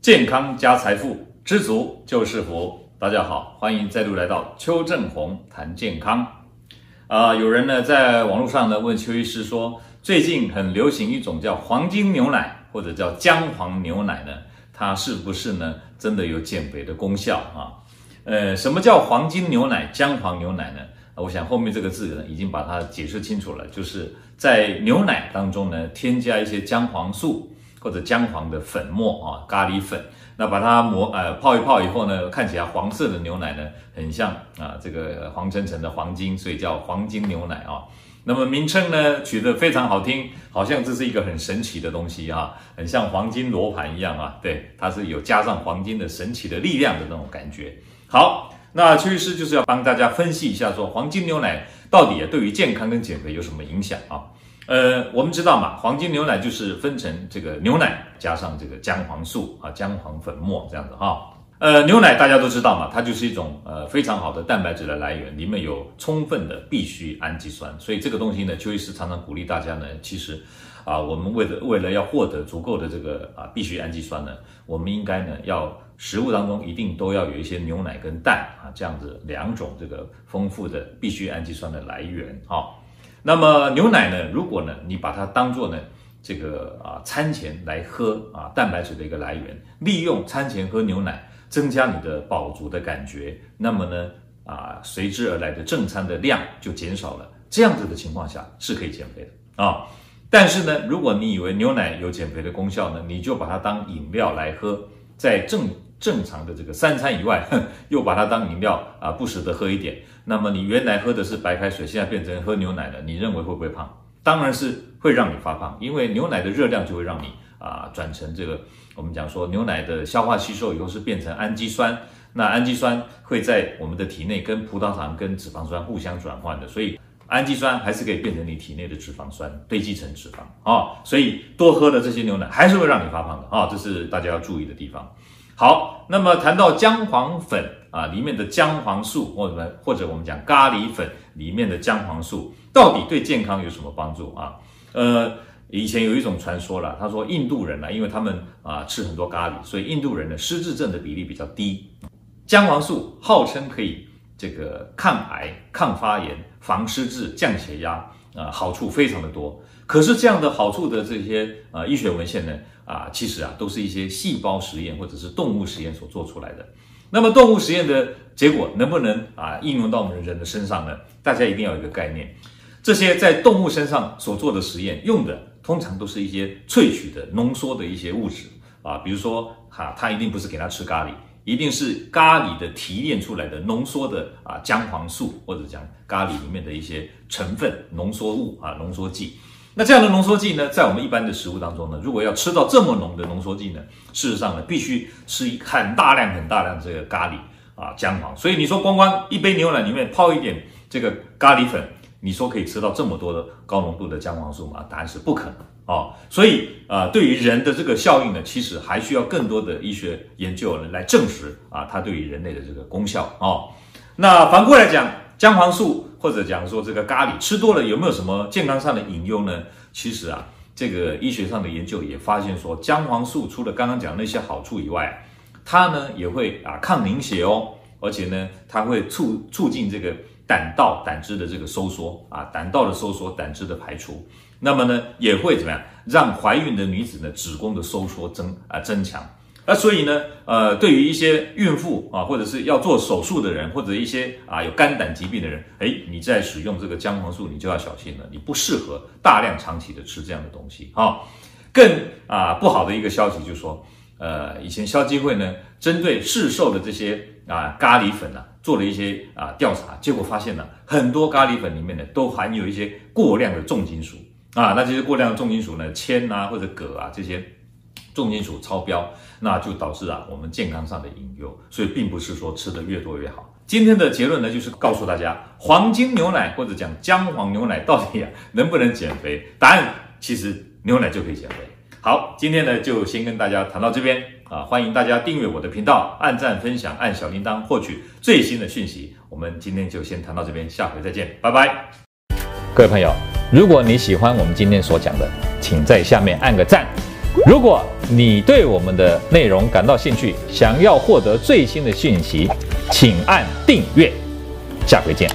健康加财富，知足就是福。大家好，欢迎再度来到邱正弘谈健康。啊、有人呢在网络上呢问邱医师说，最近很流行一种叫黄金牛奶或者叫姜黄牛奶呢，它是不是呢真的有减肥的功效啊？呃，什么叫黄金牛奶、姜黄牛奶呢？我想后面这个字呢已经把它解释清楚了，就是在牛奶当中呢添加一些姜黄素。或者姜黄的粉末啊，咖喱粉，那把它磨呃泡一泡以后呢，看起来黄色的牛奶呢，很像啊这个黄澄澄的黄金，所以叫黄金牛奶啊。那么名称呢取得非常好听，好像这是一个很神奇的东西啊，很像黄金罗盘一样啊。对，它是有加上黄金的神奇的力量的那种感觉。好，那邱医师就是要帮大家分析一下，说黄金牛奶到底对于健康跟减肥有什么影响啊？呃，我们知道嘛，黄金牛奶就是分成这个牛奶加上这个姜黄素啊，姜黄粉末这样子哈。呃，牛奶大家都知道嘛，它就是一种呃非常好的蛋白质的来源，里面有充分的必需氨基酸，所以这个东西呢，邱医师常常鼓励大家呢，其实啊，我们为了为了要获得足够的这个啊必需氨基酸呢，我们应该呢要食物当中一定都要有一些牛奶跟蛋啊这样子两种这个丰富的必需氨基酸的来源哈。那么牛奶呢？如果呢，你把它当做呢这个啊餐前来喝啊蛋白质的一个来源，利用餐前喝牛奶增加你的饱足的感觉，那么呢啊随之而来的正餐的量就减少了。这样子的情况下是可以减肥的啊。但是呢，如果你以为牛奶有减肥的功效呢，你就把它当饮料来喝，在正正常的这个三餐以外，又把它当饮料啊，不时的喝一点。那么你原来喝的是白开水，现在变成喝牛奶了，你认为会不会胖？当然是会让你发胖，因为牛奶的热量就会让你啊转成这个。我们讲说牛奶的消化吸收以后是变成氨基酸，那氨基酸会在我们的体内跟葡萄糖跟脂肪酸互相转换的，所以氨基酸还是可以变成你体内的脂肪酸堆积成脂肪啊。所以多喝的这些牛奶还是会让你发胖的啊，这是大家要注意的地方。好，那么谈到姜黄粉啊，里面的姜黄素，或者或者我们讲咖喱粉里面的姜黄素，到底对健康有什么帮助啊？呃，以前有一种传说了，他说印度人呢，因为他们啊吃很多咖喱，所以印度人的失智症的比例比较低。姜黄素号称可以这个抗癌、抗发炎、防失智、降血压啊，好处非常的多。可是这样的好处的这些啊医学文献呢？啊，其实啊，都是一些细胞实验或者是动物实验所做出来的。那么动物实验的结果能不能啊应用到我们人的身上呢？大家一定要有一个概念，这些在动物身上所做的实验用的通常都是一些萃取的浓缩的一些物质啊，比如说哈、啊，它一定不是给它吃咖喱，一定是咖喱的提炼出来的浓缩的啊姜黄素或者讲咖喱里面的一些成分浓缩物啊浓缩剂。那这样的浓缩剂呢，在我们一般的食物当中呢，如果要吃到这么浓的浓缩剂呢，事实上呢，必须吃很大量、很大量这个咖喱啊姜黄。所以你说光光一杯牛奶里面泡一点这个咖喱粉，你说可以吃到这么多的高浓度的姜黄素吗？答案是不可能啊。所以啊，对于人的这个效应呢，其实还需要更多的医学研究呢来证实啊，它对于人类的这个功效啊。那反过来讲。姜黄素或者讲说这个咖喱吃多了有没有什么健康上的隐忧呢？其实啊，这个医学上的研究也发现说，姜黄素除了刚刚讲那些好处以外，它呢也会啊抗凝血哦，而且呢它会促促进这个胆道胆汁的这个收缩啊，胆道的收缩，胆汁的排出。那么呢也会怎么样让怀孕的女子呢子宫的收缩增啊增强。那所以呢，呃，对于一些孕妇啊，或者是要做手术的人，或者一些啊有肝胆疾病的人，哎，你在使用这个姜黄素，你就要小心了，你不适合大量长期的吃这样的东西啊。更啊不好的一个消息就是说，呃，以前消基会呢，针对市售的这些啊咖喱粉呢、做了一些啊调查，结果发现呢，很多咖喱粉里面呢，都含有一些过量的重金属啊，那这些过量的重金属呢，铅啊或者铬啊这些。重金属超标，那就导致啊我们健康上的隐忧，所以并不是说吃的越多越好。今天的结论呢，就是告诉大家，黄金牛奶或者讲姜黄牛奶到底啊能不能减肥？答案其实牛奶就可以减肥。好，今天呢就先跟大家谈到这边啊，欢迎大家订阅我的频道，按赞分享，按小铃铛获取最新的讯息。我们今天就先谈到这边，下回再见，拜拜。各位朋友，如果你喜欢我们今天所讲的，请在下面按个赞。如果你对我们的内容感到兴趣，想要获得最新的讯息，请按订阅。下回见。